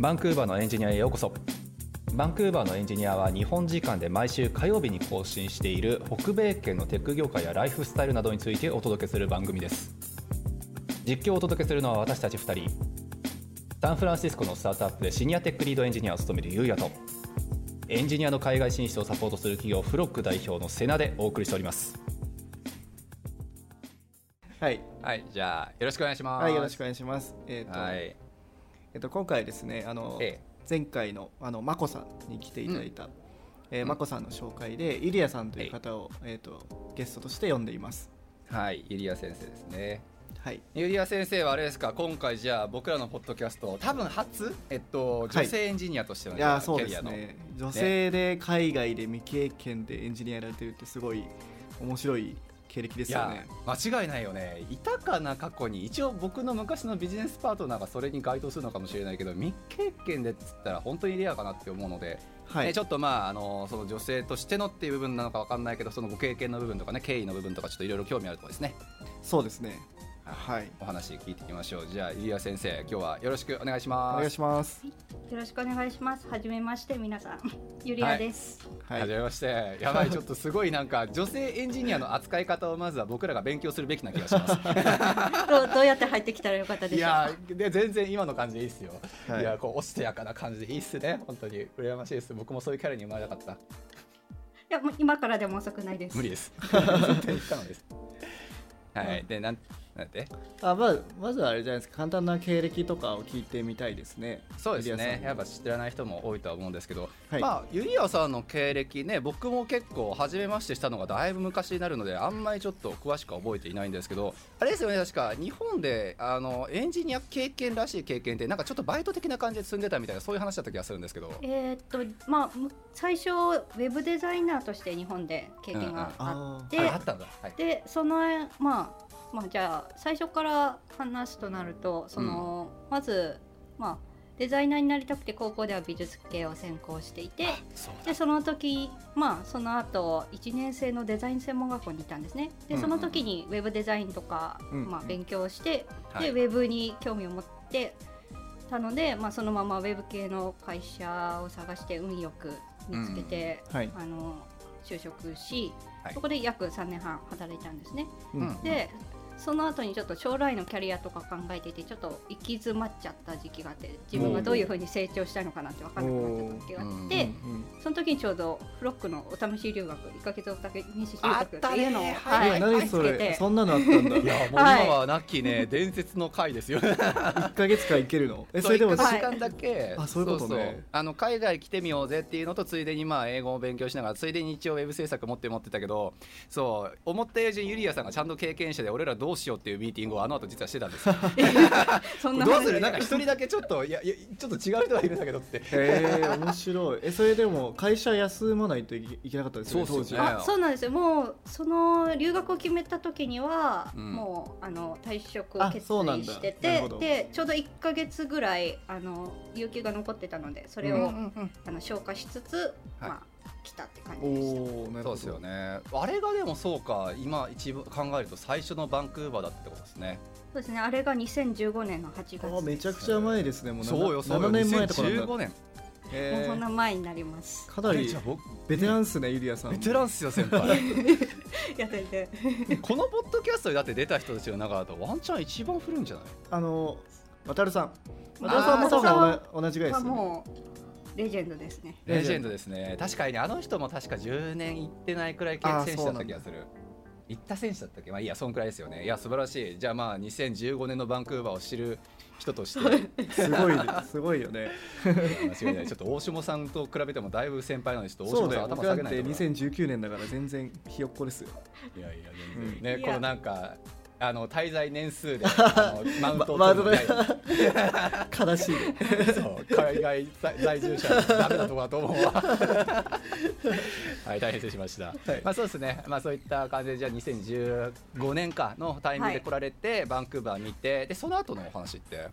バンクーバーのエンジニアへようこそ。バンクーバーのエンジニアは日本時間で毎週火曜日に更新している北米圏のテック業界やライフスタイルなどについてお届けする番組です。実況をお届けするのは私たち2人。サンフランシスコのスタートアップでシニアテックリードエンジニアを務めるゆうやとエンジニアの海外進出をサポートする企業フロック代表のセナでお送りしております。はい、はい、じゃあよろしくお願いします。はい、よろしくお願いします。えっ、と、はい、えっ、と今回ですね、あの、え前回のあのまこさんに来ていただいた、えーまこさんの紹介でイリアさんという方をえっ、とゲストとして呼んでいます。はい、ユリア先生ですね。はい。ユリア先生はあれですか、今回じゃあ僕らのポッドキャスト、多分初、えっと女性エンジニアとしての、いやーそうで。すね。女性で海外で未経験でエンジニアやられてるってすごい面白い経歴ですよね。間違いないよねいたかな過去に一応僕の昔のビジネスパートナーがそれに該当するのかもしれないけど未経験でっつったら本当にレアかなって思うので、はい。ねちょっとまああのその女性としてのっていう部分なのかわかんないけどそのご経験の部分とかね経緯の部分とかちょっといろいろ興味あるところですねそうですね。はい。お話聞いていきましょう。じゃあイリア先生今日はよろしくお願いします。お願いします。よろしくお願いします。はじめまして、皆さん。ゆりあです。はい。はじめまして。やばい。ちょっとすごいなんか女性エンジニアの扱い方をまずは僕らが勉強するべきな気がします。どうどうやって入ってきたらよかったでしょういやーで全然今の感じでいいっすよ、はい。い、やこうおしとやかな感じでいいっすね。本当に。羨ましいです。僕もそういうキャラに生まれなかった。いや、もう今からでも遅くないです。無理です。絶対不可能です。はい。でなんなんて？あまあまずはあれじゃないですか。簡単な経歴とかを聞いてみたいですね。そうですね。やっぱ知らない人も多いとは思うんですけど、はい。まあユリアさんの経歴ね僕も結構初めましてしたのがだいぶ昔になるのであんまりちょっと詳しくは覚えていないんですけどあれですよね確か日本であのエンジニア経験らしい経験ってなんかちょっとバイト的な感じで積んでたみたいなそういう話だった気がするんですけど。えーっと、まあ、む最初、ウェブデザイナーとして日本で経験がああって、ああったんだ、はい、で、その、まあ、まあ、じゃあ、最初から話すとなると、その、まず、まあ、デザイナーになりたくて高校では美術系を専攻していてそうでその時まあその後1年生のデザイン専門学校にいたんですね。でうんその時にウェブデザインとか、うんまあ、勉強して、はい。でウェブに興味を持ってたので、まあ、そのままウェブ系の会社を探して運よく見つけて、うんはい。あの就職し、はい。そこで約3年半働いたんですね。うんうん。でその後にちょっと将来のキャリアとか考えていてちょっと行き詰まっちゃった時期があって自分がどういうふうに成長したいのかなって分からなくなっちゃった時があって、その時にちょうどフロックのお試し留学1ヶ月お試し留あ学っていうのを、はい何それ見つけて。そんなのあったんだ。い。やもう今はなきね、伝説の回ですよ。1ヶ月間いけるの？えそれでも1ヶ間。だけ、あそういうことね。あの海外来てみようぜっていうのとついでにまあ英語を勉強しながらついでに一応ウェブ制作持って持ってたけどそう思ったよりユリアさんがちゃんと経験者で俺らどうしようっていうミーティングをあの後実はしてたんです。よ そんなどうする？なんか一人だけちょっといやいやちょっと違う人がいるんだけどって。へえ面白い。えそれでも会社休まないといけいけなかったですよねそうっすよね。あそうなんですよ。もうその留学を決めた時には、うん。もうあの退職をあ決そうなんだ。意しててでちょうど1か月ぐらいあの有給が残ってたのでそれを、あの消化しつつ、はい。まあ来たって感おじでした。そうですよね。あれがでもそうか今一部考えると最初のバンクーバーだってことですね。そうですね。あれが2015年の8月。あめちゃくちゃ前ですね。もうそうよそうよ。7年前とかなんだ。2015年。もうへそんな前になります。ーかなりじゃあ僕ベテランっすねゆりやさん。ベテランっすよ先輩。やっててこのポッドキャストにだって出た人たちの中だとワンチャン一番古いんじゃない？あの渡るさん。渡るさんも多分同同じぐらいですよね。もうレジェンドですね。レジェンドですね。確かにねあの人も確か10年行ってないくらい選手だった気がする。行った選手だったっけ？まあいいやそんくらいですよね。いや素晴らしい。じゃあまあ2015年のバンクーバーを知る人として。すごいすごいよね。間違いない。ちょっと大下さんと比べてもだいぶ先輩なのでちょっとそう大下さん頭下げないところ2019年だから全然ひよっこですよ。いやいや全然。ねこのなんかあの滞在年数で あのマウントをま取るみたい。な悲しい。そう海外在在住者はダメなとこだと思うわ。はい大変失礼しました、はい。まあそうですね。まあそういった感じでじゃあ2015年かのタイミングで来られて、バンクーバー見てでその後のお話って？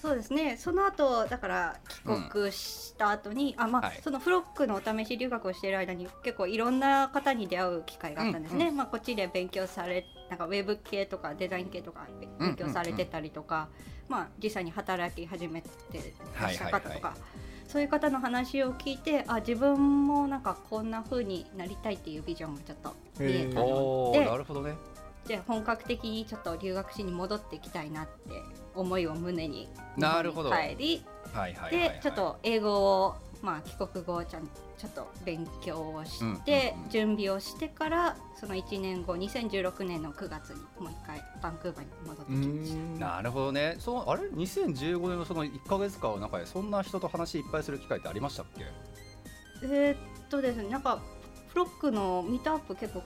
そうですね。その後だから帰国した後に、あまあ、はい。そのフロックのお試し留学をしている間に結構いろんな方に出会う機会があったんですね、まあ、こっちで勉強されなんかウェブ系とかデザイン系とか勉強されてたりとか、まあ、実際に働き始めてらっしゃる方とか、そういう方の話を聞いてあ自分もなんかこんな風になりたいっていうビジョンがちょっと見えたの。でなるほどね。じゃあ本格的にちょっと留学しに戻っていきたいなって思いを胸になるほど。帰りでちょっと英語を、まあ、帰国後ちゃんちょっと勉強をして、うんうんうん。準備をしてからその1年後2016年の9月にもう一回バンクーバーに戻ってうきました。ん。なるほどね。そうあれ？2015年のその1か月間の中でそんな人と話いっぱいする機会ってありましたっけ？えーっとですねなんかフロックのミートアップ結構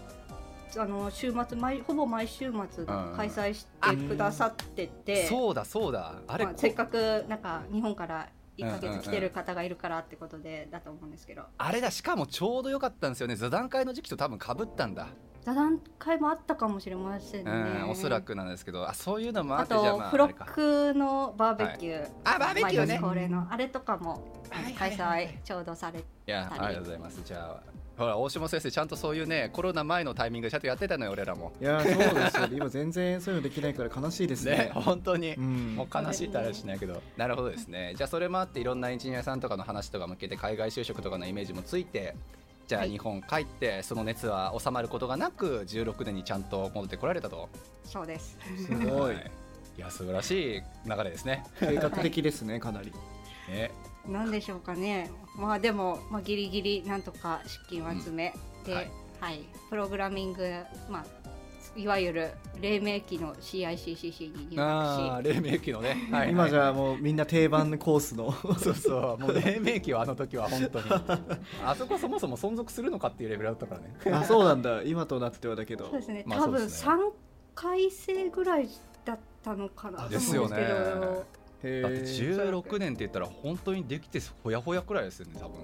あの週末毎ほぼ毎週末開催してくださってて、そうだそうだ。あれ、まあ、せっかくなんか日本から1ヶ月来てる方がいるからってことでだと思うんですけど、あれだしかもちょうど良かったんですよね。座談会の時期と多分かぶったんだ、座談会もあったかもしれませんね。うん、おそらくなんですけど。あそういうのもああってじゃあとフロッまああれか。クのバーベキュー、あバーベキューね。恒例の。あれとかも開いはいはい催ちょうどされいやたりありがとうございます。じゃあほら大島先生ちゃんとそういうねコロナ前のタイミングでちゃんとやってたのよ俺らも。いやそうですよ。ね今全然そういうのできないから悲しいですね。ね本当に、うん。もう悲しいってあれはしないけど。なるほどですね。じゃあそれもあっていろんなエンジニアさんとかの話とか向けて海外就職とかのイメージもついてじゃあはい日本帰ってその熱は収まることがなく16年にちゃんと戻ってこられたと。そうです。すごい。いや素晴らしい流れですね。計画的ですねかなり。ねなんでしょうかね。まあでも、まあ、ギリギリなんとか資金を集めて、うん。ははい。い、プログラミング、まあいわゆる黎明期の CICCC に入ああ学し、黎明期のね、はい今じゃもうみんな定番コースの。そうそう。もう 黎明期はあの時は本当に。あそこそもそも存続するのかっていうレベルだったからね。あそうなんだ。今となってはだけど。そうですね。まあ多分そうですね。3回生ぐらいだったのかな。ですよね。へだってー。16年って言ったら本当にできてほやほやくらいですよね多分。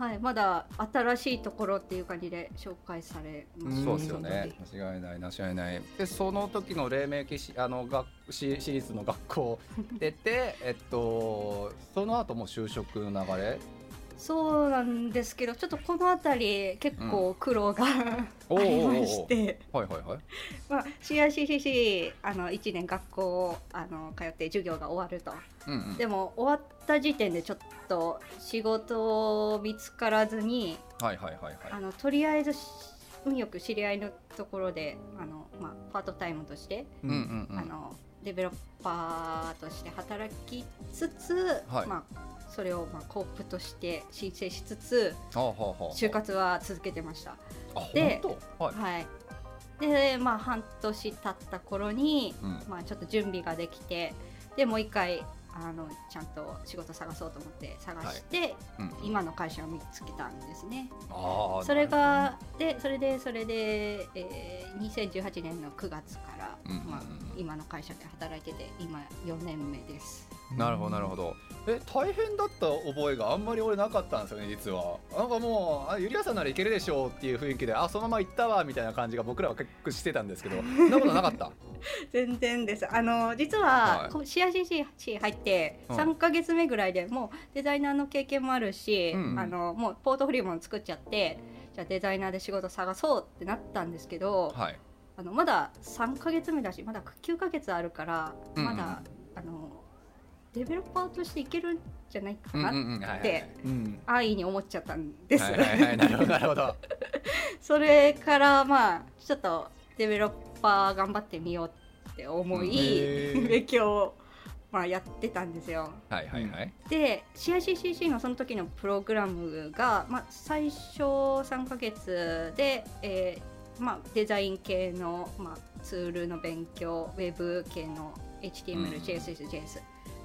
はい、まだ新しいところっていう感じで紹介されました。ん。そうですよね。間違いない間違いない。でその時の黎明期しあの学私私立の学校出てえっとその後も就職の流れそうなんですけどちょっとこの辺り結構苦労が、うおうおうりまして、はいはいはい。まあ、CICCC あの1年学校をあの通って授業が終わると。うんうん。でも終わった時点でちょっと仕事見つからずにはいはいはいはい。あのとりあえずし運よく知り合いのところであの、まあ、パートタイムとして、うんうんうん。あのデベロッパーとして働きつつ、はい。まあ、それをまあコープとして申請しつつ就活は続けてました。あではい。はい。でまあ半年経った頃に、うん。まあ、ちょっと準備ができてでもう一回あのちゃんと仕事探そうと思って探して、うん今の会社を見つけたんですね。それがでそれでそれで、えー、2018年の9月から、うんうんうんまあ、今の会社で働いてて今4年目です。なるほどなるほど。え大変だった覚えがあんまり俺なかったんですよね実は。なんかもうあゆりやさんならいけるでしょうっていう雰囲気であそのまま行ったわみたいな感じが僕らは結構してたんですけど そんなことなかった？全然です。あの実ははい。こう CICC 入ってうん。3か月目ぐらいでもうデザイナーの経験もあるし、うんうん。あのもうポートフォリオも作っちゃってじゃあデザイナーで仕事探そうってなったんですけど、はい。あのまだ3か月目だしまだ9か月あるからうんうん。まだ、デベロッパーとしていけるんじゃないかなってうん。安易に思っちゃったんです。はいはいはい。なるほどなるほど。それからまあちょっとデベロッパー頑張ってみようって思い、勉強を、まあ、やってたんですよ。はいはいはい。で CICCC のその時のプログラムが、まあ、最初3ヶ月で、えーまあ、デザイン系の、まあ、ツールの勉強ウェブ系の HTML、うん。CSS、JS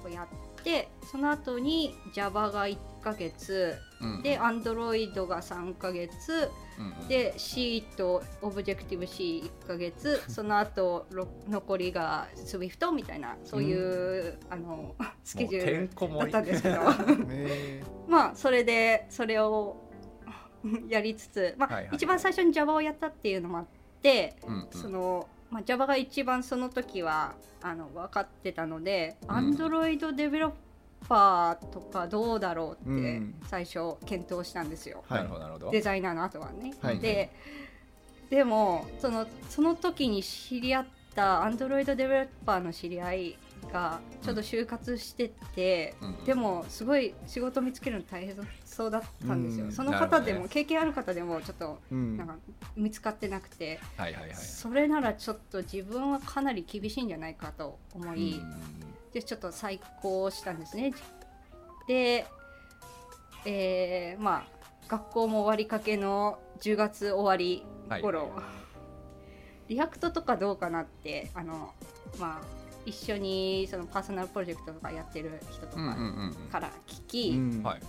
をやってその後に Java が1ヶ月うんで Android が3ヶ月うんうん。で C と Objective-C1 ヶ月 その後ろ残りが Swift みたいなそういう、あのスケジュールだったんですけど。へまあそれでそれを やりつつ、まあはいはい。一番最初に Java をやったっていうのもあって、うんうん。その、まあ、Java が一番その時はあの分かってたので、うん。Android デベロッパーとかどうだろうってうん。最初検討したんですよ。はい。なるほどなるほど。デザイナーの後はね。はい。ででもそのその時に知り合ったアンドロイドデベロッパーの知り合いがちょっと就活してて、うん。でもすごい仕事見つけるの大変そうだったんですよ、うん。その方でも、経験ある方でもちょっとうん。なんか見つかってなくて、はいはいはいそれならちょっと自分はかなり厳しいんじゃないかと思い、うん。でちょっと再考したんですね。でえーまあ学校も終わりかけの10月終わり頃、はい。 React とかどうかなってあのまあ一緒にその personal project とかやってる人とうんうんかうんから聞き、うん。はい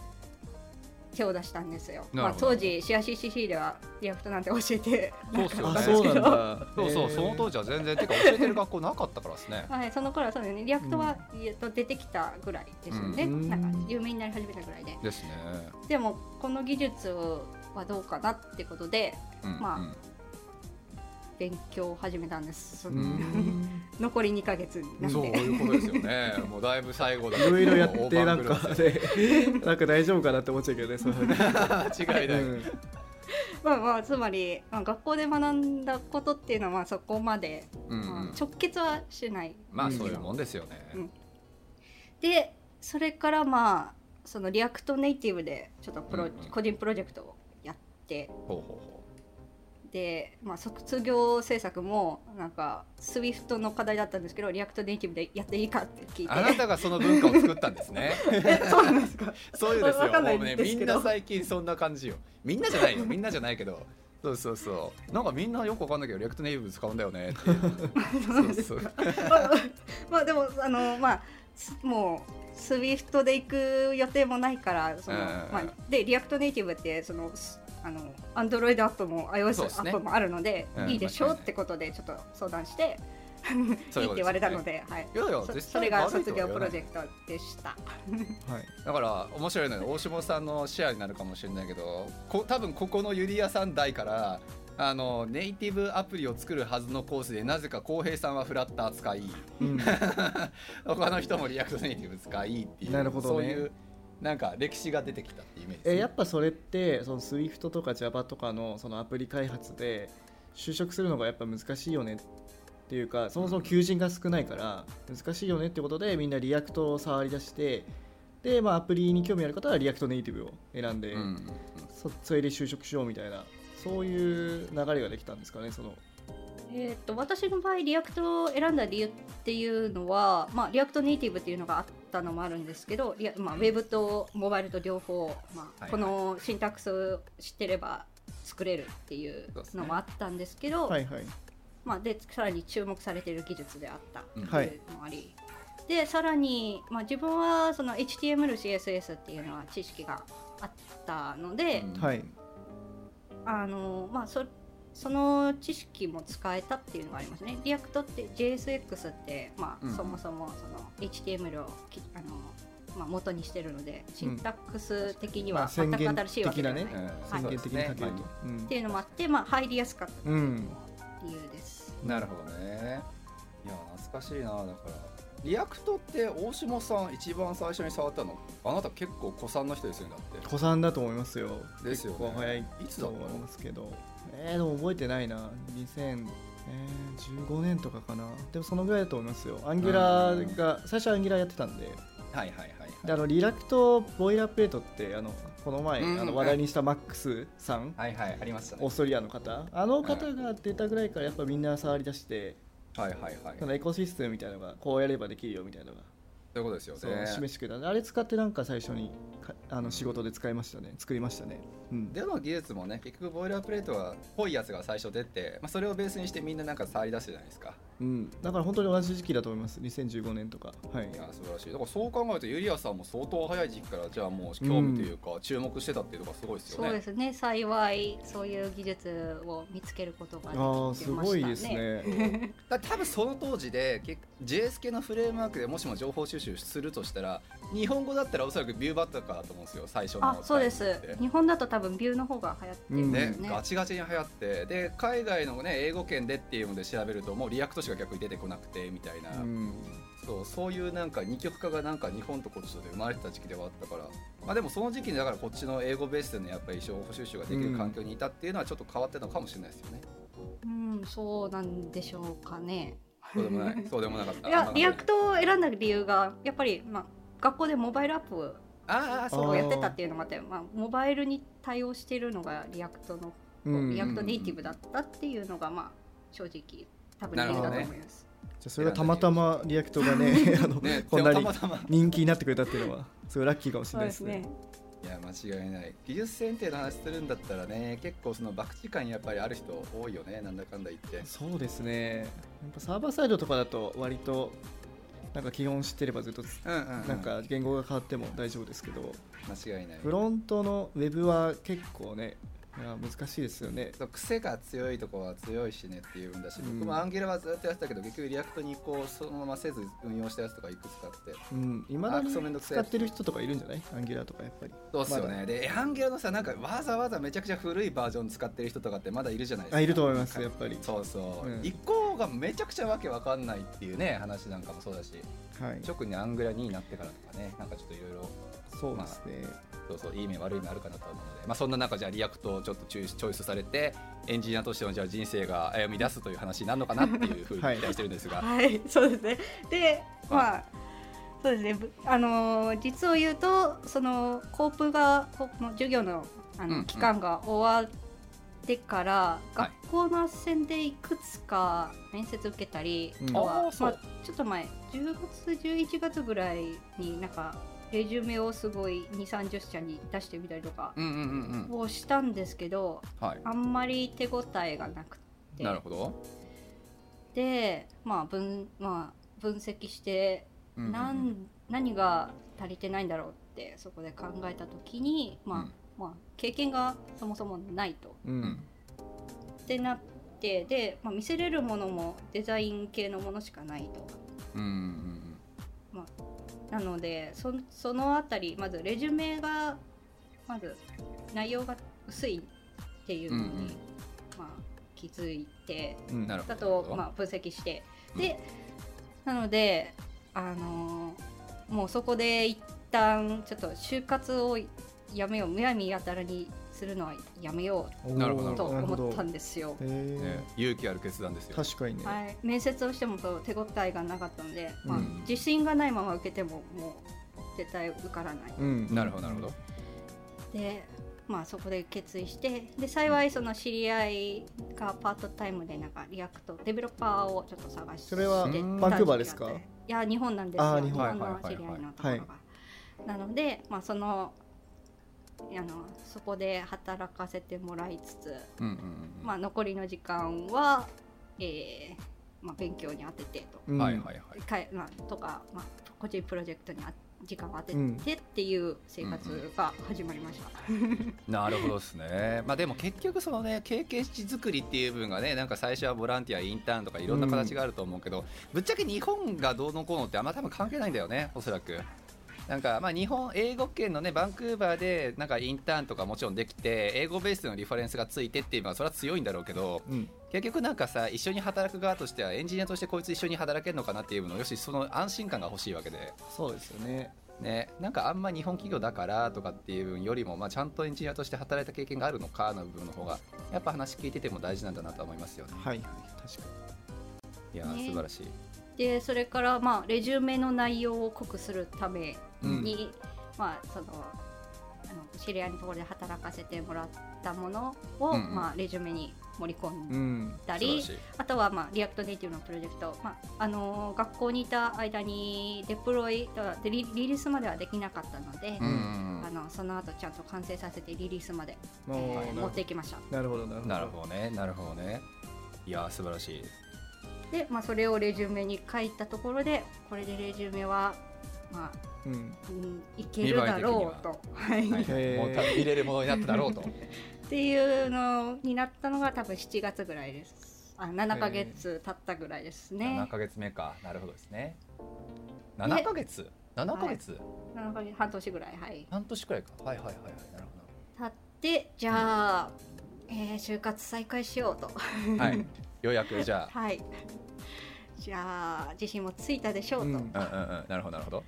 手を出したんですよ、まあ、当時 CICCC では React なんて教えてそうっすよね。あそうなんだ。そうそう、その当時は全然てか教えてる学校なかったからですね。はい、その頃はそうだよね。 React は、えっと出てきたぐらいですよね、うん。なんか有名になり始めたぐらいで。ですね。でもこの技術はどうかなってことでうんまあうん勉強を始めたんです。残り2ヶ月になっそうていうことですよね。もうだいぶ最後だ。いろいろやってなんかなんか大丈夫かなって思っちゃうけどねそういうの。る舞い間違いない、うん。まあまあつまり、まあ、学校で学んだことっていうのはまあそこまで、うんうん。まあ直結はしない。まあそういうもんですよね、うん。でそれからまあその React Native でちょっとプロ、うんうん。個人プロジェクトをやって。ほうほうほで、まあ、卒業制作もなんか Swift の課題だったんですけど React Native でやっていいかって聞いうて。あなたがその文化を作ったんですね。えそうなんですか？そういうですよもうねみんな最近そんな感じよ。みんなじゃないよ。みんなじゃないけど。そうそうそう。なんかみんなよくわかんないけど React Native 使うんだよねっていう。そうそうまあまあでもあのまあすもう SWIFT で行く予定もないからその、うんまあ、で React Native ってそのすあの Android アップも iOS アップもあるので、うん。いいでしょうってことでちょっと相談してそういういいって言われたので、はい、いやいやそれが卒業プロジェクトでした。はい。だから面白いのよ。大下さんのシェアになるかもしれないけどこ多分ここのユリアさん代からあのネイティブアプリを作るはずのコースでなぜか浩平さんはフラッター使い。うん。他の人も React Native 使いっていうなるほどね。そういうなんか歴史が出てきたっていうイメージ。ですね、えやっぱそれってその Swift とか Java とかのそのアプリ開発で就職するのがやっぱ難しいよねっていうかそもそも求人が少ないから難しいよねってことでみんな React を触り出してで、まあ、アプリに興味ある方は React Native を選んで、そそれで就職しようみたいなそういう流れができたんですかねそのえー、と私の場合 React を選んだ理由っていうのは、まあ、 React Native っていうのがあったのもあるんですけどリア、まあ、ウェブとモバイルと両方、まあはいこのシンタックスを知ってれば作れるっていうのもあったんですけどはいはい。まあ、でさらに注目されている技術であったうんっていうのもあり、でさらに、まあ、自分はその HTML、CSS っていうのは知識があったので、うんはい。あのまあ、そその知識も使えたっていうのがありますね。 React って JSX って、まあうんそもそもその HTML をきあの、まあ、元にしてるのでシンタックス的にまあは全く新しいわけではない、的なね。うん。宣言的に書けると、そうですねうん。っていうのもあって、まあ、入りやすかったっていう理由です。なるほどね。いや懐かしいな。だから React って大下さん一番最初に触ったの？あなた結構古参の人ですよねだって。子さんだと思いますよ。ですよね。結構早いいつだと思いますけどえー、でも覚えてないな。2015年とかかな。でもそのぐらいだと思いますよ。アンギュラーが最初アンギュラーやってたんで。はいはいはいであのリラクトボイラープレートってあのこの前、うん。あの話題にしたマックスさん、はいはいありましたね。オーストリアの方。あの方が出たぐらいからやっぱみんな触り出して、はいはいはい。そのエコシステムみたいなのがこうやればできるよみたいなのがそういうことですよそうね示してくれたあれ使ってなんか最初にかあの仕事で使いましたね。作りましたね、うん、での技術もね結局ボイラープレートはぽいやつが最初出て、まあ、それをベースにしてみんななんか触り出してじゃないですかうん、だから本当に同じ時期だと思います。2015年とか。はい。いや素晴らしい。だからそう考えるとユリアさんも相当早い時期からじゃあもう興味というか注目してたっていうのがすごいですよね、そうですね。幸いそういう技術を見つけることができましたね。あすごいですね。だ多分その当時で結 JS 系のフレームワークでもしも情報収集するとしたら日本語だったらおそらく Vue だったかだと思うんですよ最初のあそうです。日本だと多分 Vue の方が流行ってるねすね、ガチガチに流行ってで海外のね英語圏でっていうので調べるともう React しか逆に出てこなくてみたいな、うん。そうそういうなんか二極化がなんか日本とこっちとで生まれてた時期ではあったから。まあでもその時期にだからこっちの英語ベースでのやっぱり情報収集ができる環境にいたっていうのはちょっと変わってたのかもしれないですよね。そうなんでしょうかね。そうでもないそうでもなかった。いやリアクトを選んだ理由がやっぱり、まあ、学校で mobile app ああそうをやってたっていうのもあってまあ、モバイルに対応しているのが React の、うん。 React Native だったっていうのが、まあ、正直多分理由だと思います。じゃあそれがたまたま React がね あの ねこんなに人気になってくれたっていうのはすごいラッキーかもしれないですね。ね。いや間違いない。技術選定の話するんだったらね結構その博打感やっぱりある人多いよねなんだかんだ言って。そうですね。やっぱサーバーサイドとかだと割となんか基本知ってればずっとなんか言語が変わっても大丈夫ですけど。間違いない。フロントのウェブは結構ね難しいですよね。癖が強いとこは強いしねっていうんだし、うん。僕もアンギュラはずっとやってたけど結局 React にこうそのまませず運用したやつとかいくつかあって。うんいまだに使ってる人とかいるんじゃない？ Angular とかやっぱり。そうっすよね。で Angular のさなんかわざわざめちゃくちゃ古いバージョン使ってる人とかってまだいるじゃないですか。あいると思いますやっぱり。そうそう、うん。一個がめちゃくちゃわけわかんないっていうね話なんかもそうだし。はい。特に Angular 2になってからとかねなんかちょっといろいろそうですね、そうそういい面悪い面あるかなと思うので、まあ、そんな中じゃあ React をちょっとチョイスチョイスされてエンジニアとしてのじゃあ人生が歩み出すという話になるのかなっていうふうに期待してるんですが、はい、そうですね。で、まあ、そうですね。ぶあのー実を言うと、そのコープが授業のあの、期間が終わってから、はい学校の斡旋でいくつか面接受けたり、うん。あとはまあちょっと前、10月11月ぐらいになんかレジュメをすごい2、30社に出してみたりとかうんうんうんうん。をしたんですけど、はい。あんまり手応えがなくて。なるほど、で、まあ分まあ、分析してうんうん何が足りてないんだろうってそこで考えた時に、まあうんまあ、経験がそもそもないと。ううんんってなってで、まあ、見せれるものもデザイン系のものしかないと。うんうんまあ、なのでそそのあたりまずレジュメがまず内容が薄いっていうのに、うんうんまあ、気づいて。うんだどと、まあ、分析してうんで、なので、あのーもうそこで一旦ちょっと就活をやめようむやみやたらにするのはやめよおー。なるほどうと思ったんですよ。へねえ、勇気ある決断ですよ。確かにね、はい、面接をしてもそう手応えがなかったので、まあうん。自信がないまま受けてももう絶対受からない。うん。なるほどなるほど。で、まあ、そこで決意してで幸いその知り合いがパートタイムでなんか React developer をちょっと探してそれはバンクーバーですか？いや日本なんですよ。日本。日本の知り合いのところが、なので、まあ、そのあのそこで働かせてもらいつつ、うんうんうんまあ、残りの時間は、えーまあ、勉強に当ててと。うんはいはいはいかいまあ、とか、まあ、個人プロジェクトにあ時間を当てうんてっていう生活が始まりました。なるほどですね。まあでも結局そのね経験値作りっていう部分がねなんか最初はボランティアインターンとかいろんな形があると思うけど、ぶっちゃけ日本がどうのこうのってあんま多分関係ないんだよねおそらく。なんかまあ日本英語圏のねバンクーバーでなんかインターンとかもちろんできて英語ベースでのリファレンスがついてっていうのはそれは強いんだろうけどうん。結局なんかさ一緒に働く側としてはエンジニアとしてこいつ一緒に働けるのかなっていうのよしその安心感が欲しいわけで。そうですよね。ね、なんかあんま日本企業だからとかっていう分よりも、まあ、ちゃんとエンジニアとして働いた経験があるのかの部分の方がやっぱ話聞いてても大事なんだなとは思いますよね。はいはい確かいやー、ね。素晴らしい。でそれから、まあ、レジュメの内容を濃くするためうんに、まあ、そのあの知り合いのところで働かせてもらったものを、うんうんまあ、レジュメに盛り込にんうんだり、素晴らしい。あとは、まあ、 React Native のプロジェクト、まああのー学校にいた間にデプロイでリリリースまではできなかったので、うんうんあのその後ちゃんと完成させてリリースまで、えー持っていきましたなるほどなるほどなるほどね、なるほどね。いやー、素晴らしい。で、まあ、それをレジュメに書いたところでこれでレジュメは、まあうん。うん、いけるだろうと、は。い。はい、もう多分入れるものになっただろうと。っていうのになったのが多分7月ぐらいです。あ7ヶ月経ったぐらいですね。7ヶ月目か、なるほどですね。7ヶ月 ?7 ヶ月、7ヶ月半年ぐらいはい。半年くらいか。はいはいはいはい、なるほ経ってじゃあ、えー就活再開しようと。ど。はい、ようやくじゃあ。はい。じゃあ自信もついたでしょうと、うんうんうんうん、なるほどなるほど。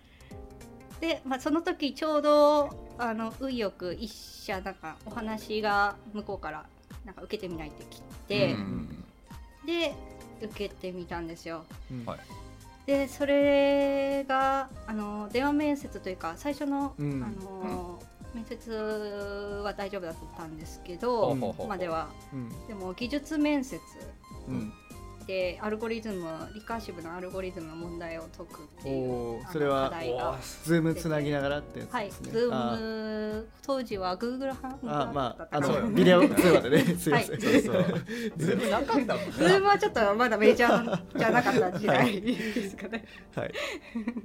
で、まあ、その時ちょうどあの運よく一社なんかお話が向こうからなんか受けてみないって来て、うん。うんで受けてみたんですよ。うん。はい。でそれがあの電話面接というか最初の,、うん。あの面接は大丈夫だったんですけほどまでは。うん。でも技術面接うんでアルゴリズム recursive なアルゴリズムの問題を解くっていうそれは課題が Zoom つなぎながらってやつはい、ですね。 Zoom あー当時は Google ハンあまああのビデオ通話でねすいません。はいそうそうZoom なかったもん Zoom はちょっとまだメジャーじゃなかった時代ですかね。はい。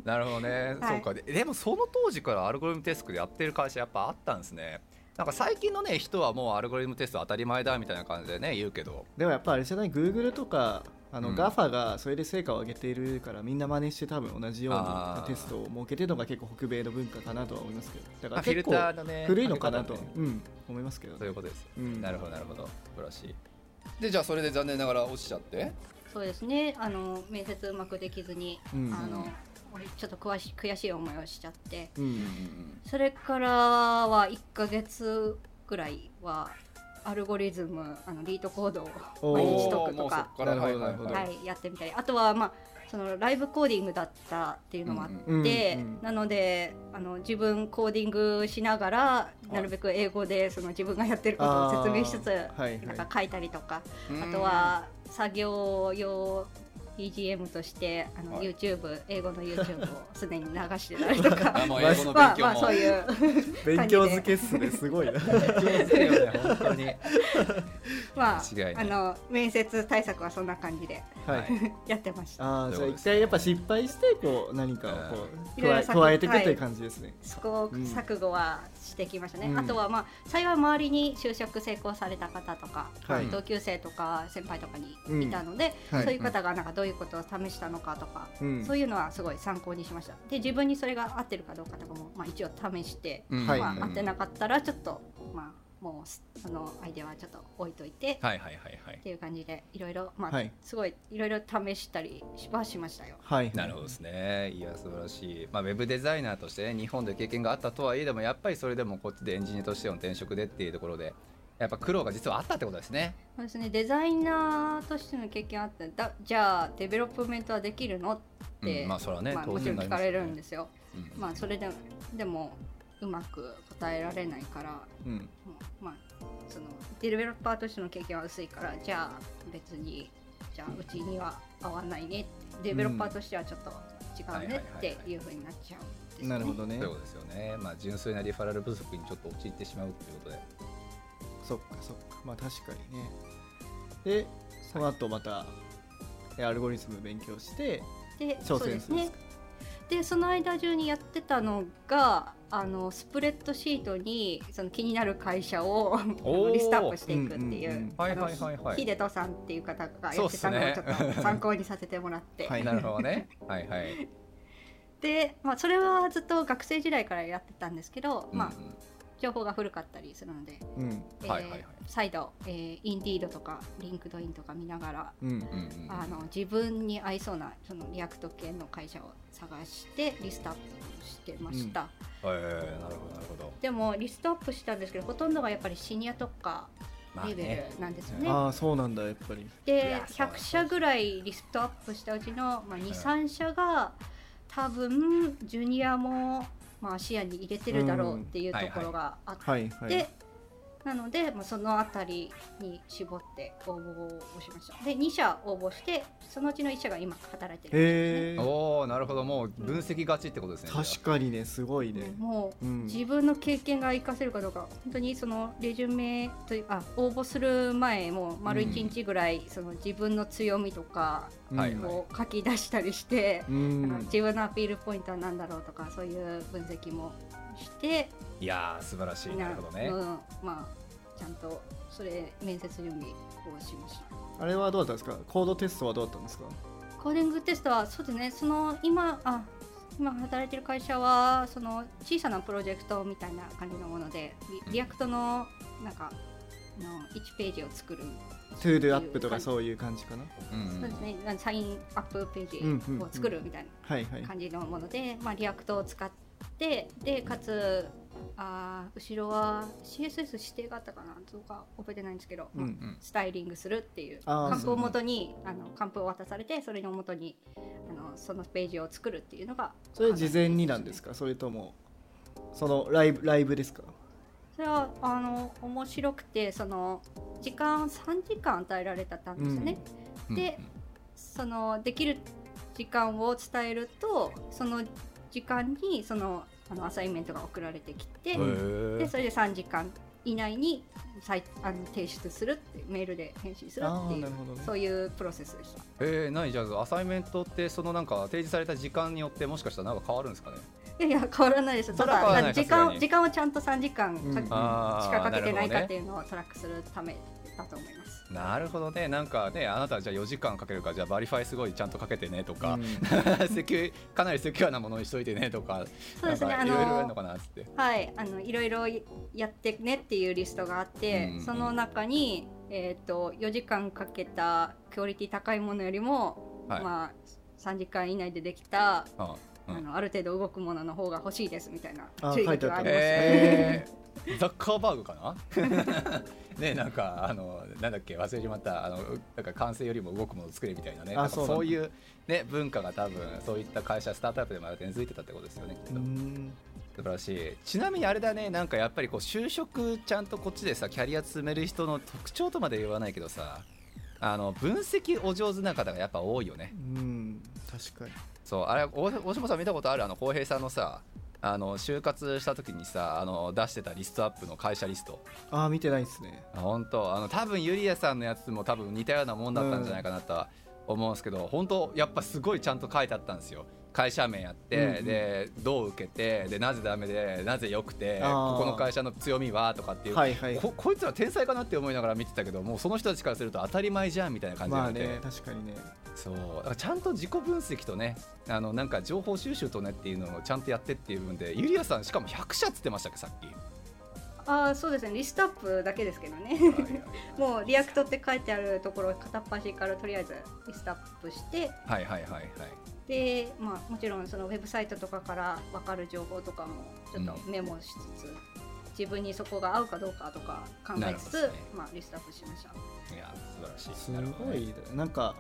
なるほどね、はいそうかででもその当時からアルゴリズムテストでやってる会社やっぱあったんですねなんか最近のね人はもうアルゴリズムテスト当たり前だみたいな感じでね言うけど。でもやっぱあれじゃない Google とかあの、うん。GAFA がそれで成果を上げているからみんな真似して多分同じようなテストを設けてるのが結構北米の文化かなとは思いますけど。だから結構古いのかなと、ね。うん、思いますけどそういうことです、うん。なるほどなるほど。素晴らしいでじゃあそれで残念ながら落ちちゃって。そうですね。あの面接うまくできずに、うん。あの俺ちょっと詳し悔しい思いをしちゃって、うんそれからは1ヶ月ぐらいはアルゴリズムあのリートコードを毎日解くとか。はいやってみたり。あとはまあそのライブコーディングだったっていうのもあって、うんうんうんなのであの自分コーディングしながらいなるべく英語でその自分がやってることを説明しつつ、あー。はいはい。なんか書いたりとか、うん。あとは作業用 BGM としてあの、はい。YouTube 英語の YouTube をすでに流してたりとか。あもう英語のまあ勉強も。まあそういう。勉強漬けっすねすごいな。本当に。まあの面接対策はそんな感じで。はい、はいやってました。ああじゃあ一回やっぱ失敗してこう何かをこう加えてい。くという感じですね、試行錯誤はしてきましたね、うん。あとはまあ幸い周りに就職成功された方とか、はい。同級生とか先輩とかにいたので、はい。そういう方がなんかどういうことを試したのかとか、うん。そういうのはすごい参考にしました。で自分にそれが合ってるかどうかとかも、まあ、一応試して、まあ、合ってなかったらちょっとまあもうそのアイデアはちょっと置いといて、はいはいはいはい。っていう感じでいろいろまあ、はい。すごいいろいろ試したりはしましたよ。はい。なるほどですね。いや素晴らしい、まあ、ウェブデザイナーとして、ね、日本で経験があったとはいえでもやっぱりそれでもこっちでエンジニアとしての転職でっていうところでやっぱ苦労が実はあったってことですね。そうですね、デザイナーとしての経験あってだじゃあデベロップメントはできるの？って、うんまあそれはねまあ当もちろん聞かれるんですよ。うん。まあそれででもうまく答えられないからもうん。うまあそのデベロッパーとしての経験は薄いからじゃあ別にじゃあうちには合わないね。ってデベロッパーとしてはちょっと違うねっていうふうになっちゃうね。なるほどね。そういうことですよね、まあ、純粋なリファラル不足にちょっと陥ってしまうということで。そっかそっか。まあ確かにね。でその後またえアルゴリズム勉強してで挑そうですね戦するんですかでその間中にやってたのがあのスプレッドシートにその気になる会社をリストアップしていくっていううんうんうん。はいあのはいはい。はいヒデトさんっていう方がやってたのをちょっと参考にさせてもらって、はい。なるほどね。はいはい、で、まあ、それはずっと学生時代からやってたんですけど、まあうんうん情報が古かったりするので、再度、えー、 Indeed とか LinkedIn とか見ながらあの自分に合いそうなその React 系の会社を探してリストアップしてました、えーなるほどなるほど。でもリストアップしたんですけどほとんどがやっぱりシニア特化まあレベね。ルなんですよね。ああそうなんだやっぱり。いでやそう100社ぐらいリストアップしたうちの、まあ、23社が多分ジュニアも、まあ、視野に入れてるだろうっていうところがあって、なので、まあ、その辺りに絞って応募をしました。で2社応募してそのうちの1社が今働いてるんですね。おおなるほど。もう分析がちってことですね、確かにねすごいね。もううん。自分の経験が活かせるかどうか本当にそのレジュメというあ応募する前も丸1日ぐらい、その自分の強みとかを書き出したりして、うあのん自分のアピールポイントは何だろうとかそういう分析もして。いやー素晴らしい。なるほど。ね、うん、まあちゃんとそれ面接準備をしました。あれはどうだったんですか？コードテストはどうだったんですか？コーディングテストはそうですね。その今あ今働いてる会社はその小さなプロジェクトみたいな感じのものでリ React のなんかあの1ページを作る。 todo app とかそういう感じ。かな？うんそうですね。サインアップページを作るみたいな感じのもので、まあ、 React を使ってでかつあー後ろは CSS 指定があったかな？とか覚えてないんですけど、まあうん。スタイリングするっていう。カンプを元にあのカンプを渡されてそれの元にあのそのページを作るっていうのがそれ事前になんですか？それともそのライブライブですか？それはあの面白くてその時間3時間与えられたんですよね、でそのできる時間を伝えるとその時間にそのあのアサインメントが送られてきて、うんでそれで3時間以内に再あの提出するってメールで返信するっていうね。そういうプロセスでした。えー、何じゃあアサイメントってそのなんか提示された時間によってもしかしたらなんか変わるんですかね？いやいや変わらないですただ時間時間をちゃんと3時間かうん。しかかけてないかっていうのをトラックするためだと思います。なるほどね。なんかねあなたはじゃあ4時間かけるからじゃあ verify すごいちゃんとかけてねとか、うん。セキュかなりセキュアなものにしといてねとかそうですね。いろいろやるあののかなって。はい、あのいろいろやってねっていうリストがあって、うんその中に、えー、と4時間かけたクオリティ高いものよりも、はい。まあ、3時間以内でできた、あうん。あのある程度動くものの方が欲しいですみたいなあ注意書きがありましたね。えー、ザッカーバーグかな？ねなんかあのなんだっけ？忘れちまった。あのうなんか完成よりも動くものを作れみたいなね。そうそういうね文化が多分そういった会社スタートアップでもある根付いてたってことですよねきっうと、ん。素晴らしい。ちなみにあれだねなんかやっぱりこう就職ちゃんとこっちでさキャリア積める人の特徴とまで言わないけどさあの分析お上手な方がやっぱ多いよね。うん。確かに。そうあれ大大島さん見たことある？あの浩平さんのさあの就活した時にさあの出してたリストアップの会社リスト。ああ見てないですね。あ本当。あの多分ユリアさんのやつも多分似たようなもんだったんじゃないかなとは思うんですけど、本当やっぱすごいちゃんと書いてあったんですよ会社名やって、うんうん。でどう受けてでなぜダメでなぜ良くてここの会社の強みはとかっていう、はいはい。ここいつら天才かなって思いながら見てたけどもうその人たちからすると当たり前じゃんみたいな感じにまあなって、ね確かにね。そう。だからちゃんと自己分析とねあのなんか情報収集とねっていうのをちゃんとやってっていう部分でユリアさんしかも100社っつってましたっけさっきあーそうですね。リストアップだけですけどね。もう React って書いてあるところを片っ端からとりあえずリストアップして。はいはいはいはい。で、まあ、もちろんそのウェブサイトとかから分かる情報とかもちょっとメモしつつ、自分にそこが合うかどうかとか考えつつ、ね。まあ、リストアップしました。いや素晴らしい。すなるほどね。ごいなんか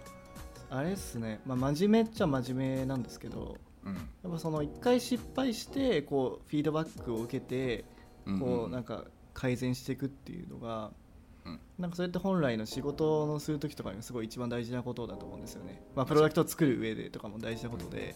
あれっすね、まあ、真面目っちゃ真面目なんですけどうん。やっぱその一回失敗してこうフィードバックを受けてうんこうなんか改善していくっていうのが、うん。なんかそれって本来の仕事のする時とかにもすごい一番大事なことだと思うんですよね、まあ、プロダクトを作る上でとかも大事なことで、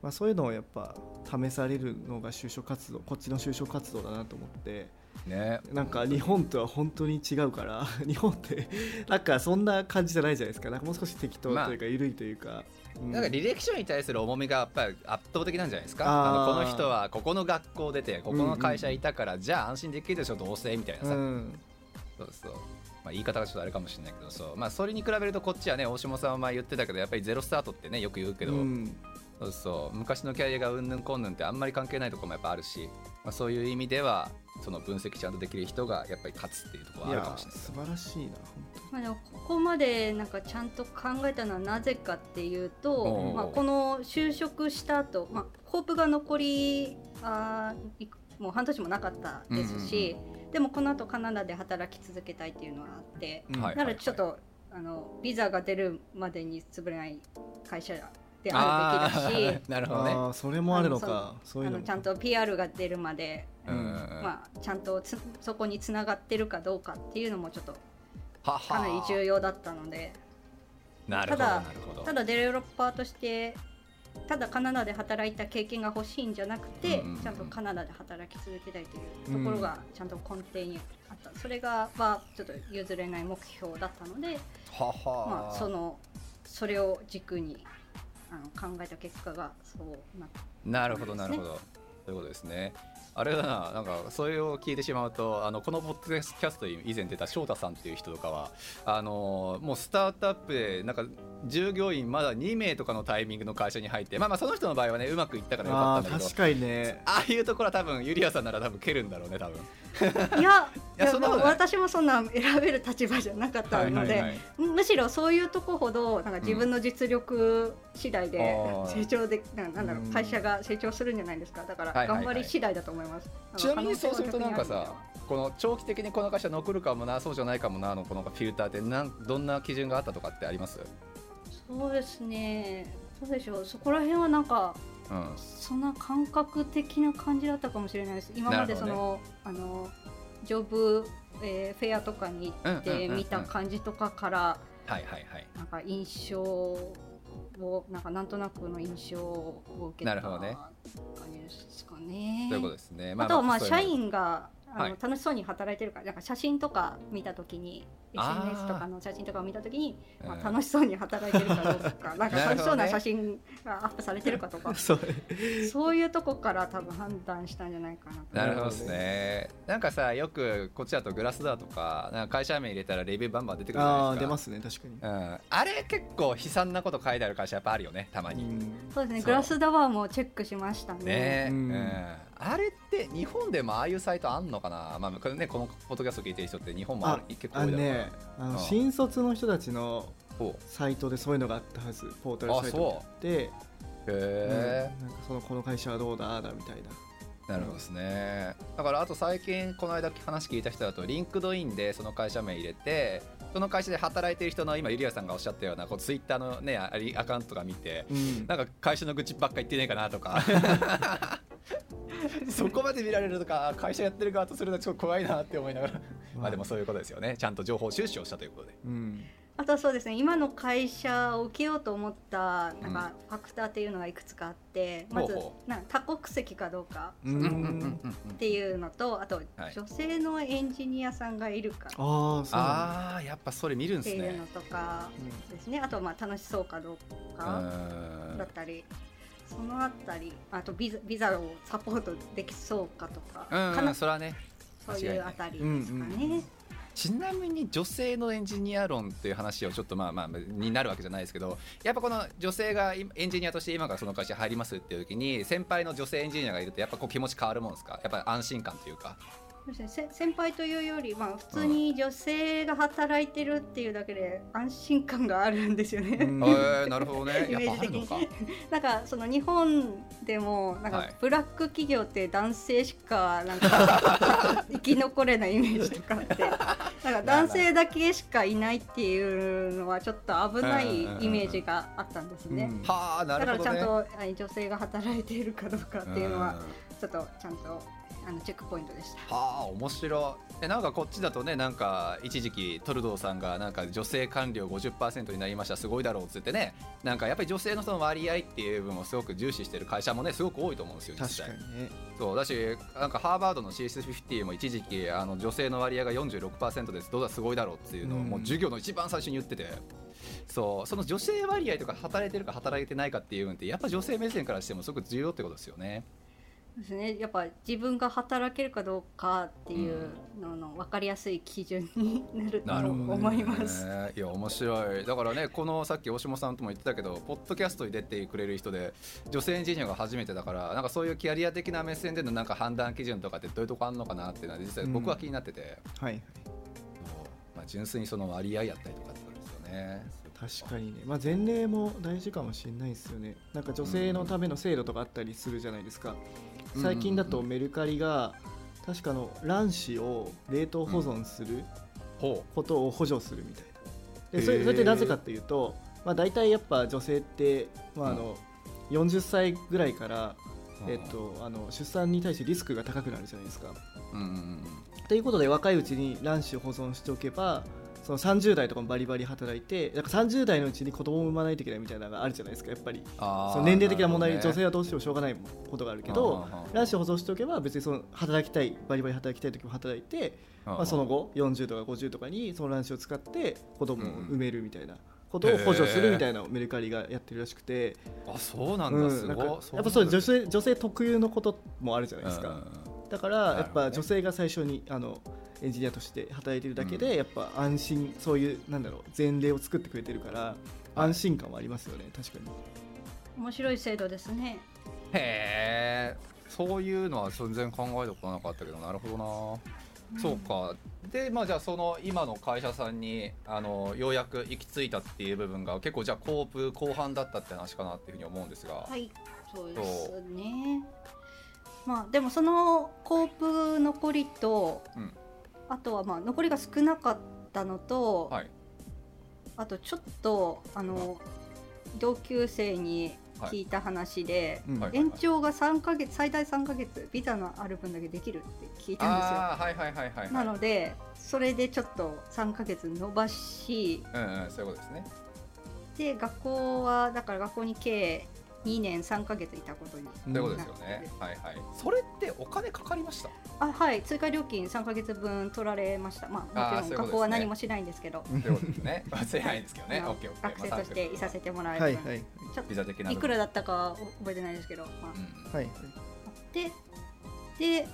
まあ、そういうのをやっぱ試されるのが就職活動こっちの就職活動だなと思って。ね。なんか日本とは本当に違うから 日本ってなんかそんな感じじゃないじゃないですか。なんかもう少し適当というか緩いというか、うんなんか履歴書に対する重みがやっぱり圧倒的なんじゃないですか？あのこの人はここの学校出てここの会社いたから、じゃあ安心できるでしょどうせみたいなさ、うん。そうそう、まあ、言い方がちょっとあれかもしれないけどそう、まあ、それに比べるとこっちはね大下さんは前言ってたけどやっぱりゼロスタートってねよく言うけど、うん。そうそう。昔のキャリアがうんぬんこんぬんってあんまり関係ないところもやっぱあるし、まあ、そういう意味ではその分析ちゃんとできる人がやっぱり勝つっていうところはあるかもしれない素晴らしいな本まあ、でもここまでなんかちゃんと考えたのはなぜかっていうおとう、まあ、この就職した後、まあホープが残りあもう半年もなかったですし、でもこの後カナダで働き続けたいっていうのはあって、当はいならちょっと、あのビザが出るまでに潰れない会社であるべきだし。なるほどね。それもあるのあかそういうのも。あのちゃんと PR が出るまで、うんまあ、ちゃんとつそこにつながってるかどうかっていうのもちょっとかなり重要だったので。なるほどただただデベロッパーとしてただカナダで働いた経験が欲しいんじゃなくて、うんうんうん。ちゃんとカナダで働き続けたいというところがちゃんと根底にあった、それがはちょっと譲れない目標だったので、ははまあ、そのそれを軸にあの考えた結果がそうなったなるほどなるほど。そういうことですね。あれだななんかそれを聞いてしまうとあのこのポッドキャストに以前出た翔太さんっていう人とかはあのもうスタートアップでなんか従業員まだ2名とかのタイミングの会社に入ってまあまあその人の場合はねうまくいったからよかあったんだけど。ー確かにね。ああいうところは多分ユリアさんなら多分蹴るんだろうね多分。いやいや私もそんな選べる立場じゃなかったので、はいはいはい。むしろそういうとこほどなんか自分の実力次第で成長で、ななんだろうん。う会社が成長するんじゃないですか。だからはいはいはい。頑張り次第だと思います、ちなみにそうするとなんかさこの長期的にこの会社残るかもなそうじゃないかもなのこのフィルターってなんどんな基準があったとかってあります？そうですね。どうでしょう。そこら辺はなんかうん。そんな感覚的な感じだったかもしれないです。今までその、あのジョブ、えーフェアとかに行って見た感じとかから、はいはいはい。なんか印象をなんかなんとなくの印象を受けたなるほどね。感じですかね。ということですね。あとはまあそういうの。社員があの、はい。楽しそうに働いてるからなんか写真とか見たときに SNS とかの写真とかを見たときに、まうん。あ、楽しそうに働いてるかどうか なんかなるほどね。楽しそうな写真がアップされてるかとか。そう。そういうとこから多分判断したんじゃないかなとなるほどですね。なんかさよくこっちだとグラスドアとかなんか会社名入れたらレビューバンバン出てくるじゃあないですか。あ出ますね確かに。うん、あれ結構悲惨なこと書いてある会社やっぱあるよねたまに、うん。そうですねグラスダワーもチェックしましたね。ね。え、ううん。んあれって日本でもああいうサイトあんのかな、まあこれね、このポッドキャスト聞いてる人って日本もある結構あ多いだろうねあのうん。新卒の人たちのほサイトでそういうのがあったはずポータルサイトがあって。うへうんなんかそのこの会社はどうだ？だみたいな。え、なるほどですね。だからあと最近この間話聞いた人だと LinkedIn でその会社名入れてその会社で働いてる人の今ユリアさんがおっしゃったようなこうツイッターのねアカウントとか見てうん。なんか会社の愚痴ばっか言ってねえかなとか。そこまで見られるとか会社やってる側とするとちょっと怖いなって思いながら。まあでもそういうことですよね。ちゃんと情報収集をしたということで。うんあとはそうですね今の会社を受けようと思ったなんかファクターっていうのがいくつかあって、まずほうほなんか多国籍かどうかううん。うん。うんんっていうのとあとはい。女性のエンジニアさんがいるかああそうなんだ。ああやっぱそれ見るんっですね。ていうのとかですね。あとはまあ楽しそうかどううかん。だったりそのあたりあとビザビザをサポートできそうかとかうんかな。それはねそういうあたりですかうんうんね。ちなみに女性のエンジニア論っていう話をちょっとまあまあになるわけじゃないですけどやっぱこの女性が今エンジニアとして今からその会社入りますっていう時に先輩の女性エンジニアがいるとやっぱこう気持ち変わるもんですか？やっぱ安心感というか。先輩というより、まあ、普通に女性が働いてるっていうだけで安心感があるんですよね。うん。えー、なるほどね。イメージ的に。なんかその日本でもなんはいかブラック企業って男性しかなんか 生き残れないイメージとかあってなんか男性だけしかいないっていうのはちょっと危ないイメージがあったんですね。うん。はあなだからちゃんとはい女性が働いているかどうかっていうのはちょっとちゃんとあのチェックポイントでした。はあ面白いえなんかこっちだとねなんか一時期トルドーさんがなんか女性官僚50%になりましたすごいだろうっつってねなんかやっぱり女性のその割合っていう部分をすごく重視してる会社もねすごく多いと思うんですよ実確際かにねそうだしなんかハーバードの CS50 も一時期あの女性の割合が46%ですどうだすごいだろうっていうのをうんもう授業の一番最初に言ってて。そうその女性割合とか働いてるか働いてないかっていうのってやっぱ女性目線からしてもすごく重要ってことですよね。ですね、やっぱ自分が働けるかどうかっていうのの分かりやすい基準になると思います。ねいや面白い。だからねこのさっき大下さんとも言ってたけどポッドキャストに出てくれる人で女性エンジニアが初めてだからなんかそういうキャリア的な目線でのなんか判断基準とかってどういうとこあるのかなっていうのは実際僕は気になってて、はいそうまあ、純粋にその割合やったりとかってことですよね。確かにね、まあ、前例も大事かもしれないですよね。なんか女性のための制度とかあったりするじゃないですか、うん最近だとメルカリが確かあの卵子を冷凍保存するほことを補助するみたいな。でそれそれってなぜかっていうと、まあ、大体やっぱ女性って、まあ、あの40歳ぐらいから、うえっと、あの出産に対してリスクが高くなるじゃないですか。ということで若いうちに卵子を保存しておけばその30代とかもバリバリ働いてなんか30代のうちに子供を産まないといけないみたいなのがあるじゃないですかやっぱり。その年齢的な問題るほどね。で女性はどうしてもしょうがないことがあるけど卵子を保存しておけば別にその働きたいバリバリ働きたい時も働いて、まあ、その後40とか50とかにその卵子を使って子供を産めるみたいなことを補助するみたいなメルカリがやってるらしくて、あそうなんだ、うんすごい。なんかやっぱそう女性女性特有のこともあるじゃないですか。だからやっぱ女性が最初にあのエンジニアとして働いてるだけで、うん。やっぱ安心そういうなんだろう前例を作ってくれてるから安心感はありますよね確かに。面白い制度ですね。へえそういうのは全然考えたことなかったけどなるほどな、そうか。でまあじゃあその今の会社さんにあのようやく行き着いたっていう部分が結構じゃあコープ後半だったって話かなっていうふうに思うんですが、はいそうですね。まあでもそのコープ残りと、うんあとはまあ残りが少なかったのと、はい。あとちょっとあの同級生に聞いた話で、うん。はい。延長が3ヶ月最大3ヶ月ビザのある分だけできるって聞いたんですよ。ああはいはいはいはい、はい、なのでそれでちょっと3ヶ月延ばしうんうんそういうことですね。で学校はだから学校に計2年3ヶ月いたことに。そういうことですよね、はいはい。それってお金かかりました？あはい。追加料金3ヶ月分取られました。まあもちろん学校は何もしないんですけど。ということですね。忘れない。んですけどね。あのオッケーオッケー学生としていさせてもらえる。分、はいはい。ちょっビザ的なといくらだったかは覚えてないですけど、まあ。うんはい。でで、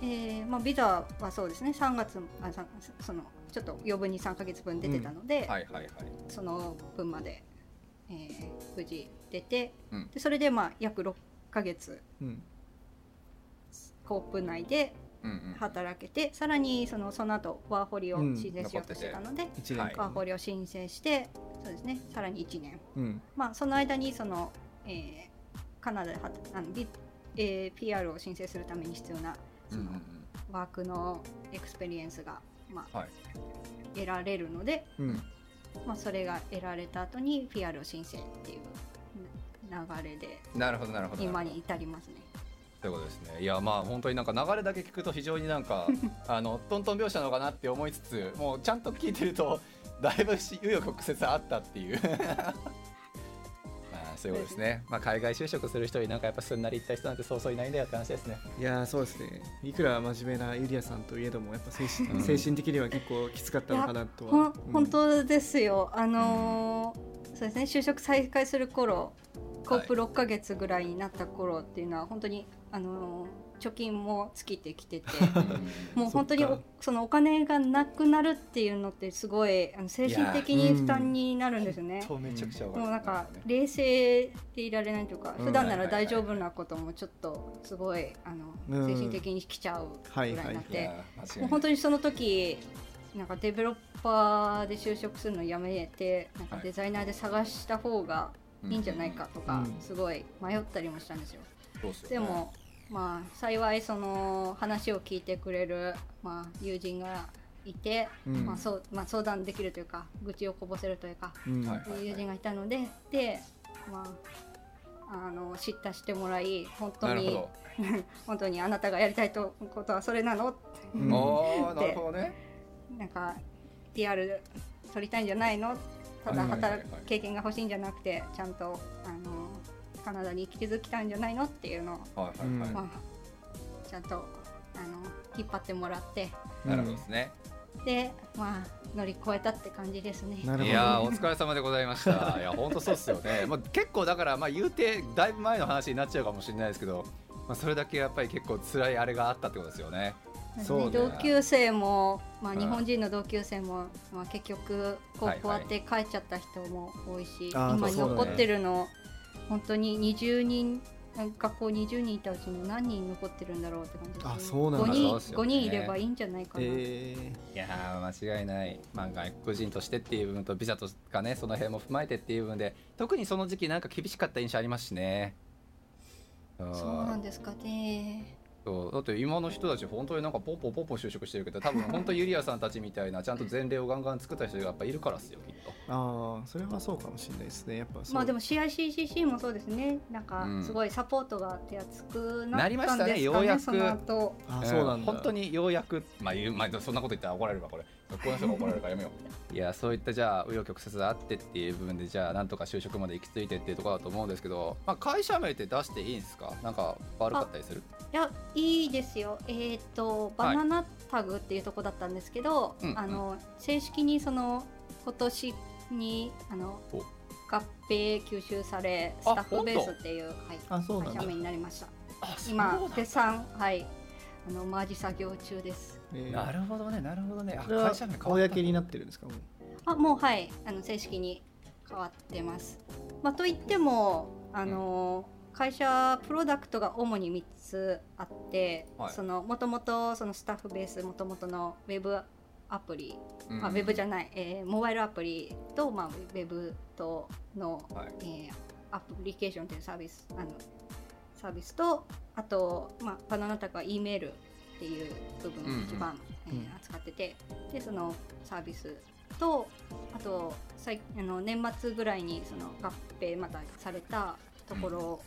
えーまあ、ビザはそうですね。3月あさそのちょっと余分に3ヶ月分出てたので、はいはいはい。その分まで、えー無事出て、うん。でそれでまあ約6ヶ月うん。 co-op 内でうんうん。働けてさらにそのその後ワーホリを申請しようとしてたので、一年はい。ワーホリを申請してそうですねさらに1年。うん。まあその間にその、えーカナダではあの、ビえー PR を申請するために必要なその、うんうんうん。 work の experience が、まあはい。得られるので、うんまあ、それが得られた後に PR を申請っていう流れでなるほどなるほど今に至りますね。ということですね。いやまあ本当になんか流れだけ聞くと非常になんか あのトントン拍子なのかなって思いつつもうちゃんと聞いてるとだいぶし紆余曲折あったっていう。まあそういうことですね。まあ海外就職する人になんかやっぱすんなり行った人なんてそうそういないんだよって話ですね。いやーそうですね。いくら真面目なユリアさんといえどもやっぱ精神,、うん。精神的には結構きつかったのかなとはうん本当ですよ、あのーそうですね。就職再開する頃コープ6ヶ月ぐらいになった頃っていうのは本当に、あのー貯金も尽きてきてて もう本当におそのお金がなくなるっていうのってすごいあの精神的に負担になるんですよね。とめちゃくちゃわもうなんかね冷静でいられないというかうん。普段なら大丈夫なこともちょっとすごいあのうん。精神的にきちゃうぐらいになっいてや間違いもう本当にその時なんかデベロッパーで就職するのやめてなんかはいデザイナーで探した方がいいんじゃないかとかうん。すごい迷ったりもしたんですよ。そうっすよね。でもまあ幸いその話を聞いてくれる、まあ、友人がいて、うん。まあそうまあ、相談できるというか愚痴をこぼせるというかうんはい。そういう友人がいたのでで、まあ、あの知ったしてもらい本当に 本当にあなたがやりたいとことはそれなの？って。うんなるほどね。なんか PR 取りたいんじゃないの？ただはいはいはいはい。働く経験が欲しいんじゃなくてちゃんとあのカナダに気づきたいんじゃないのっていうのを、はいはいはい、うんまあ、ちゃんとあの引っ張ってもらってなるほどですね、で、まあ、乗り越えたって感じですね。なるほどいやーお疲れ様でございました。いや本当そうっすよね。まあ結構だからまあ言うてだいぶ前の話になっちゃうかもしれないですけど、まあそれだけやっぱり結構辛いあれがあったってことですよね。そうね同級生も、まあ、うん日本人の同級生も、まあ、結局こう終わって帰っちゃった人も多いし、今残ってるの本当に20人学校20人いたうちの何人残ってるんだろうって感じです、ね、あそうなんだ。5人ね。5人いればいいんじゃないかな、えいやー間違いない。まあ外国人としてっていう部分とビザとかねその辺も踏まえてっていう部分で特にその時期なんか厳しかった印象ありますしね。うんそうなんですかねそう。だって今の人たち本当になんかポッポポッポ就職してるけど多分本当ユリアさんたちみたいな ちゃんと前例をガンガン作った人がやっぱいるからっすよきっと。ー、ああそれはそうかもしれないですね。やっぱそう。まあでも CICCC もそうですね。なんかうん。すごいサポートが手厚くななりましたねようやく。その後あそうなんだ、本当にようやく。まあ言うまあそんなこと言ったら怒られるわこれ学校の人が怒られるからやめよう。いやそういったじゃあ紆余曲折あってっていう部分でじゃあなんとか就職まで行き着いてっていうところだと思うんですけど、まあ、会社名って出していいんですか？なんか悪かったりする？いやいいですよ。えっ、とバナナタグっていうとこだったんですけど、うんあの正式にその今年にあのお。合併吸収されあスタッフベースっていう、はい、あそう会社名になりました。あ今絶賛はい。あのマージ作業中ですえー。なるほどねなるほどね。あ会社名変わった公になってるんですか？もう。あもうはい。あの正式に変わってます。まあ、といってもあの会社プロダクトが主に3つあって、もともとそのスタッフベースもともとのウェブアプリ、うんまあ、ウェブじゃない、えーモバイルアプリと、まあ、ウェブとの、はい。えーアプリケーションというサービスあのサービスとあと、まあ、バナナタクは E メールっていう部分を一番、うんうん。えー扱っててでそのサービスとあと最あの年末ぐらいにその合併またされたところ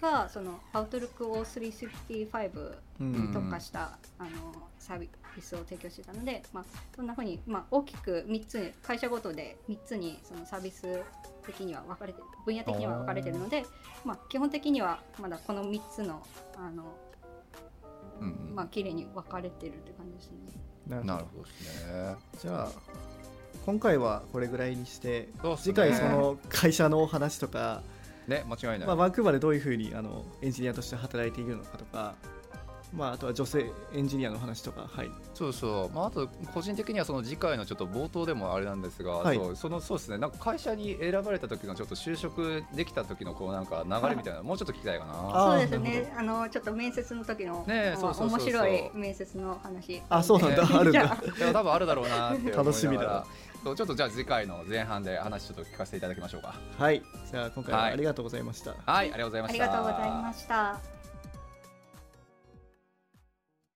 が、その Outlook O365 うんに特化した、あのサービスを提供してたので、まあ、そんなふうに、まあ、大きく3つ会社ごとで3つにそのサービス的には分かれて分野的には分かれてるので、まあ、基本的にはまだこの3つのあの、うんうん。まあ綺麗に分かれてるって感じですね。なるほど。ですね。じゃあ今回はこれぐらいにしてね。次回その会社のお話とか、ね間違いない、まあ、バンクーバーでどういうふうにあのエンジニアとして働いているのかとか、まあ、あとは女性エンジニアの話とか、はい、そうそう、まあ、あと個人的にはその次回のちょっと冒頭でもあれなんですが、はい。そうそのそうですね。なんか会社に選ばれた時のちょっと就職できた時のこうなんか流れみたいなのもうちょっと聞きたいかな。そうですね。あのちょっと面接の時の、ねそうそうそうそう。面白い面接の話。あそうなんだ。ねあるんじゃだ 多分あるだろうなって楽しみだ。なそうちょっとじゃあ次回の前半で話ちょっと聞かせていただきましょうか。はい。じゃあ今回ははい。ありがとうございました、はいありがとうございまありした。がとうございました。